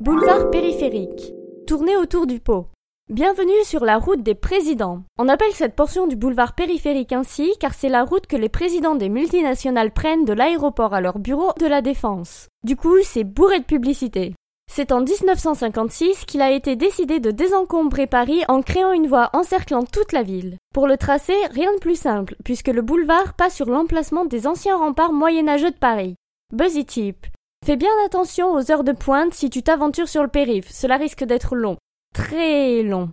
Boulevard périphérique. Tournez autour du pot. Bienvenue sur la route des présidents. On appelle cette portion du boulevard périphérique ainsi car c'est la route que les présidents des multinationales prennent de l'aéroport à leur bureau de la défense. Du coup, c'est bourré de publicité. C'est en 1956 qu'il a été décidé de désencombrer Paris en créant une voie encerclant toute la ville. Pour le tracer, rien de plus simple, puisque le boulevard passe sur l'emplacement des anciens remparts moyenâgeux de Paris. Buzzy Tip. Fais bien attention aux heures de pointe si tu t'aventures sur le périph', cela risque d'être long. Très long.